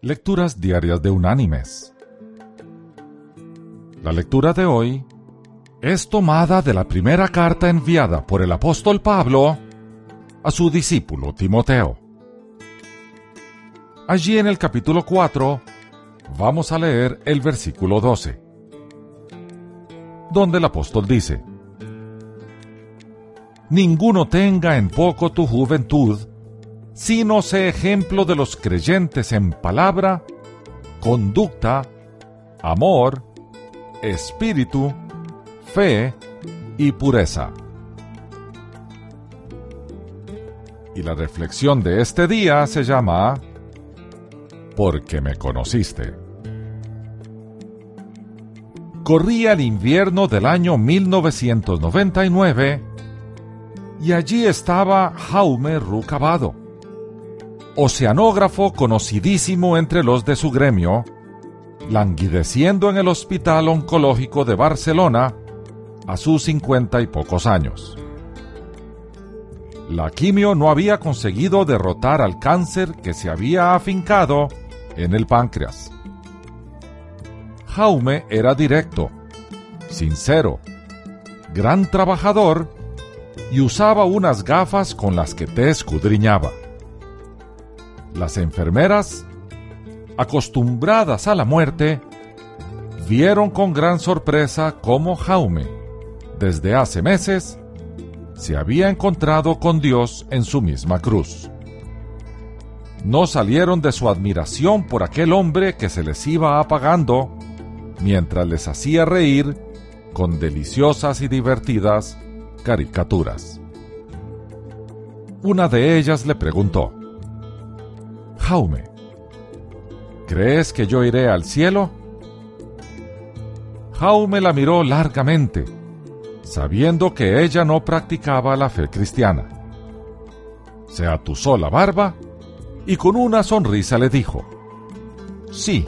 Lecturas Diarias de Unánimes. La lectura de hoy es tomada de la primera carta enviada por el apóstol Pablo a su discípulo Timoteo. Allí en el capítulo 4 vamos a leer el versículo 12, donde el apóstol dice, Ninguno tenga en poco tu juventud, sino sé ejemplo de los creyentes en palabra, conducta, amor, espíritu, fe y pureza. Y la reflexión de este día se llama Porque me conociste. Corría el invierno del año 1999 y allí estaba Jaume Rucabado oceanógrafo conocidísimo entre los de su gremio, languideciendo en el Hospital Oncológico de Barcelona a sus cincuenta y pocos años. La quimio no había conseguido derrotar al cáncer que se había afincado en el páncreas. Jaume era directo, sincero, gran trabajador y usaba unas gafas con las que te escudriñaba. Las enfermeras, acostumbradas a la muerte, vieron con gran sorpresa cómo Jaume, desde hace meses, se había encontrado con Dios en su misma cruz. No salieron de su admiración por aquel hombre que se les iba apagando mientras les hacía reír con deliciosas y divertidas caricaturas. Una de ellas le preguntó, Jaume, ¿crees que yo iré al cielo? Jaume la miró largamente, sabiendo que ella no practicaba la fe cristiana. Se atusó la barba y con una sonrisa le dijo, Sí,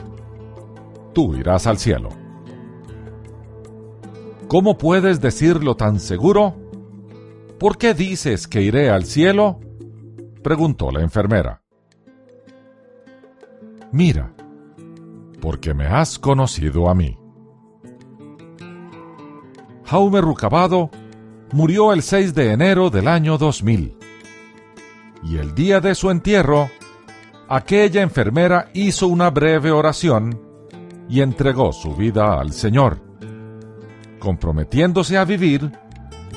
tú irás al cielo. ¿Cómo puedes decirlo tan seguro? ¿Por qué dices que iré al cielo? preguntó la enfermera. Mira, porque me has conocido a mí. Jaume Rucabado murió el 6 de enero del año 2000. Y el día de su entierro, aquella enfermera hizo una breve oración y entregó su vida al Señor, comprometiéndose a vivir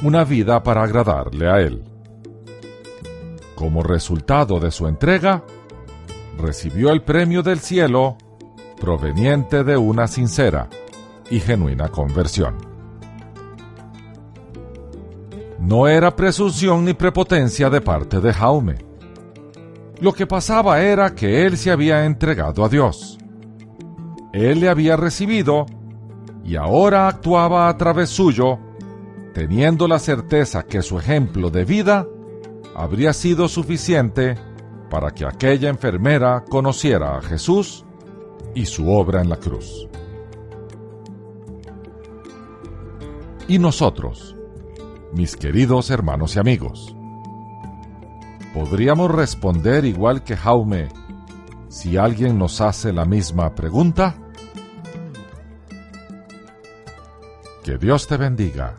una vida para agradarle a Él. Como resultado de su entrega, recibió el premio del cielo proveniente de una sincera y genuina conversión. No era presunción ni prepotencia de parte de Jaume. Lo que pasaba era que él se había entregado a Dios. Él le había recibido y ahora actuaba a través suyo, teniendo la certeza que su ejemplo de vida habría sido suficiente para que aquella enfermera conociera a Jesús y su obra en la cruz. Y nosotros, mis queridos hermanos y amigos, ¿podríamos responder igual que Jaume si alguien nos hace la misma pregunta? Que Dios te bendiga